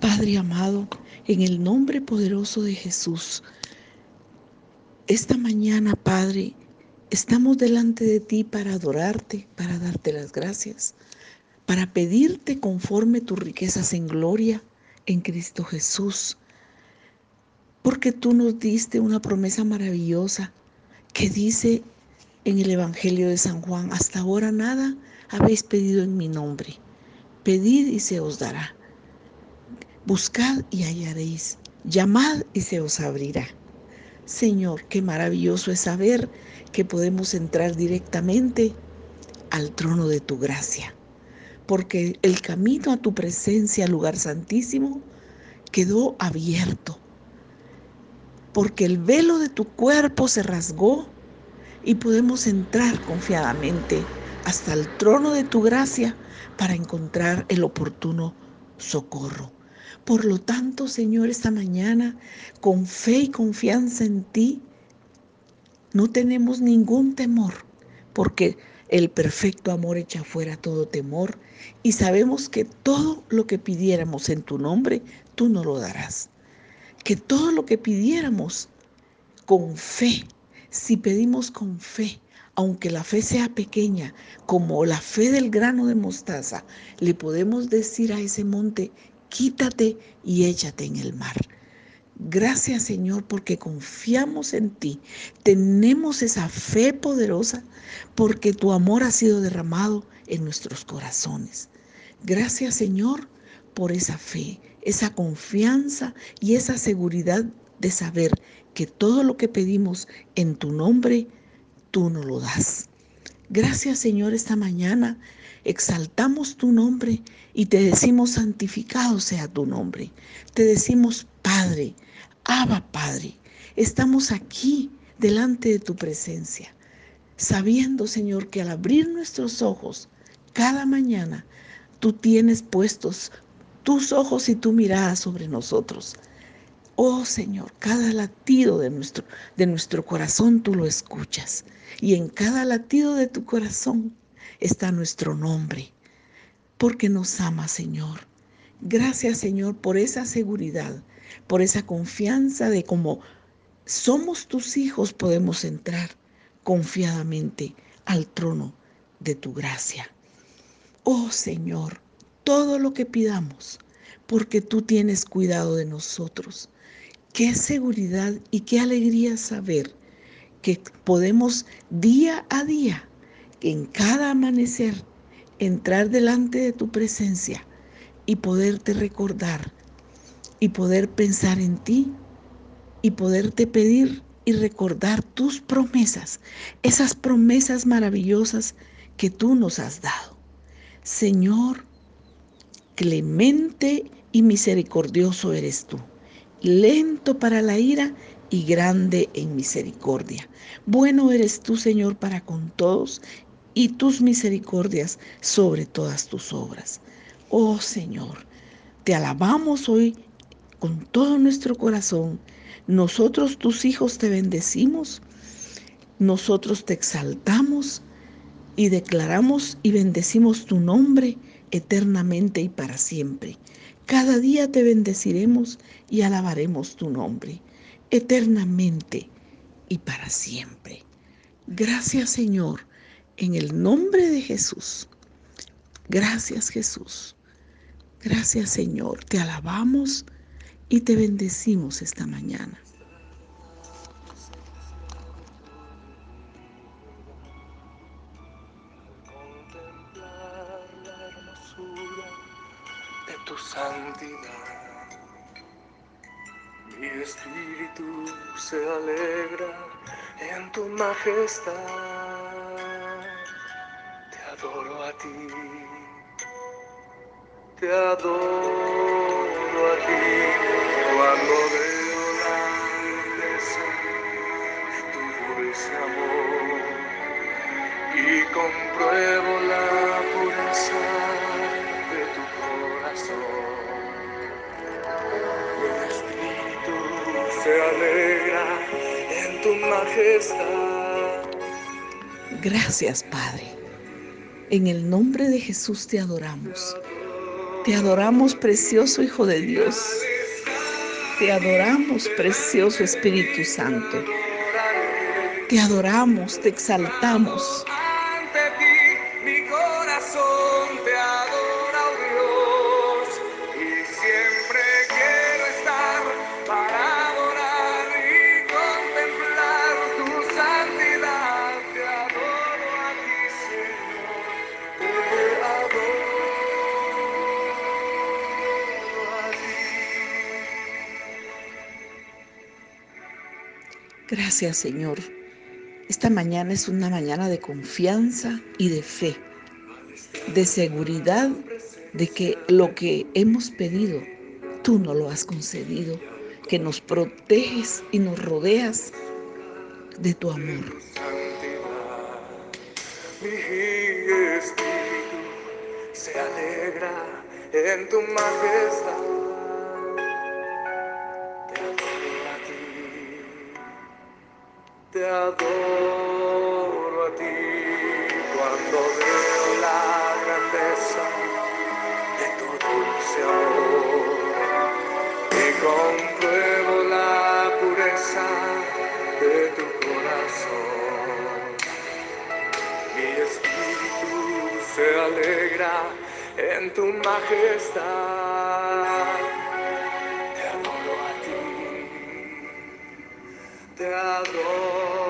Padre amado, en el nombre poderoso de Jesús, esta mañana, Padre, estamos delante de ti para adorarte, para darte las gracias, para pedirte conforme tus riquezas en gloria en Cristo Jesús. Porque tú nos diste una promesa maravillosa que dice en el Evangelio de San Juan, hasta ahora nada habéis pedido en mi nombre. Pedid y se os dará. Buscad y hallaréis. Llamad y se os abrirá. Señor, qué maravilloso es saber que podemos entrar directamente al trono de tu gracia, porque el camino a tu presencia, lugar santísimo, quedó abierto, porque el velo de tu cuerpo se rasgó y podemos entrar confiadamente hasta el trono de tu gracia para encontrar el oportuno socorro. Por lo tanto, Señor, esta mañana, con fe y confianza en ti, no tenemos ningún temor, porque el perfecto amor echa fuera todo temor y sabemos que todo lo que pidiéramos en tu nombre, tú nos lo darás. Que todo lo que pidiéramos con fe, si pedimos con fe, aunque la fe sea pequeña, como la fe del grano de mostaza, le podemos decir a ese monte, quítate y échate en el mar. Gracias Señor porque confiamos en ti. Tenemos esa fe poderosa porque tu amor ha sido derramado en nuestros corazones. Gracias Señor por esa fe, esa confianza y esa seguridad de saber que todo lo que pedimos en tu nombre, tú nos lo das. Gracias Señor esta mañana exaltamos tu nombre y te decimos santificado sea tu nombre. Te decimos Padre, Abba Padre. Estamos aquí delante de tu presencia, sabiendo Señor que al abrir nuestros ojos cada mañana, tú tienes puestos tus ojos y tu mirada sobre nosotros. Oh Señor, cada latido de nuestro, de nuestro corazón tú lo escuchas. Y en cada latido de tu corazón está nuestro nombre, porque nos ama, Señor. Gracias, Señor, por esa seguridad, por esa confianza de cómo somos tus hijos podemos entrar confiadamente al trono de tu gracia. Oh Señor, todo lo que pidamos, porque tú tienes cuidado de nosotros. Qué seguridad y qué alegría saber que podemos día a día en cada amanecer entrar delante de tu presencia y poderte recordar y poder pensar en ti y poderte pedir y recordar tus promesas, esas promesas maravillosas que tú nos has dado. Señor, clemente y misericordioso eres tú, lento para la ira y grande en misericordia. Bueno eres tú, Señor, para con todos y tus misericordias sobre todas tus obras. Oh Señor, te alabamos hoy con todo nuestro corazón. Nosotros, tus hijos, te bendecimos. Nosotros te exaltamos y declaramos y bendecimos tu nombre eternamente y para siempre. Cada día te bendeciremos y alabaremos tu nombre eternamente y para siempre. Gracias Señor en el nombre de Jesús. Gracias Jesús. Gracias Señor. Te alabamos y te bendecimos esta mañana. Tu santidad. Mi espíritu se alegra en tu majestad. Adoro a ti, te adoro a ti. Cuando veo la grandeza de tu dulce amor y compruebo la pureza majestad. Gracias, Padre. En el nombre de Jesús te adoramos. Te adoramos, precioso Hijo de Dios. Te adoramos, precioso Espíritu Santo. Te adoramos, te exaltamos. Ante ti mi corazón te Gracias, Señor. Esta mañana es una mañana de confianza y de fe, de seguridad de que lo que hemos pedido, tú no lo has concedido, que nos proteges y nos rodeas de tu amor. Mi espíritu se alegra en tu majestad. Te adoro a ti cuando veo la grandeza de tu dulce amor y compruebo la pureza de tu corazón. Mi espíritu se alegra en tu majestad. Te adoro